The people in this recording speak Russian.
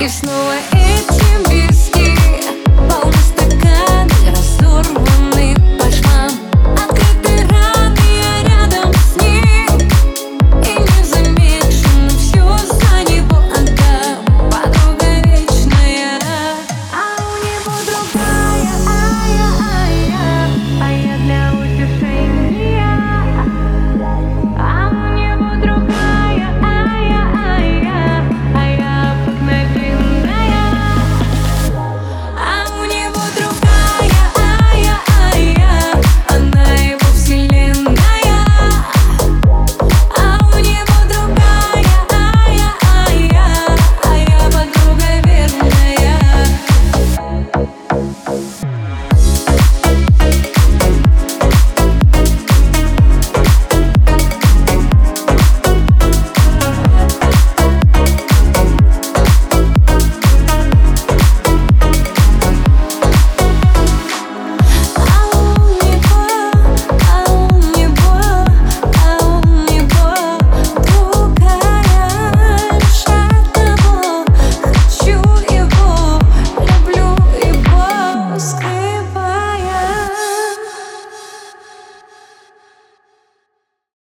И снова этим бить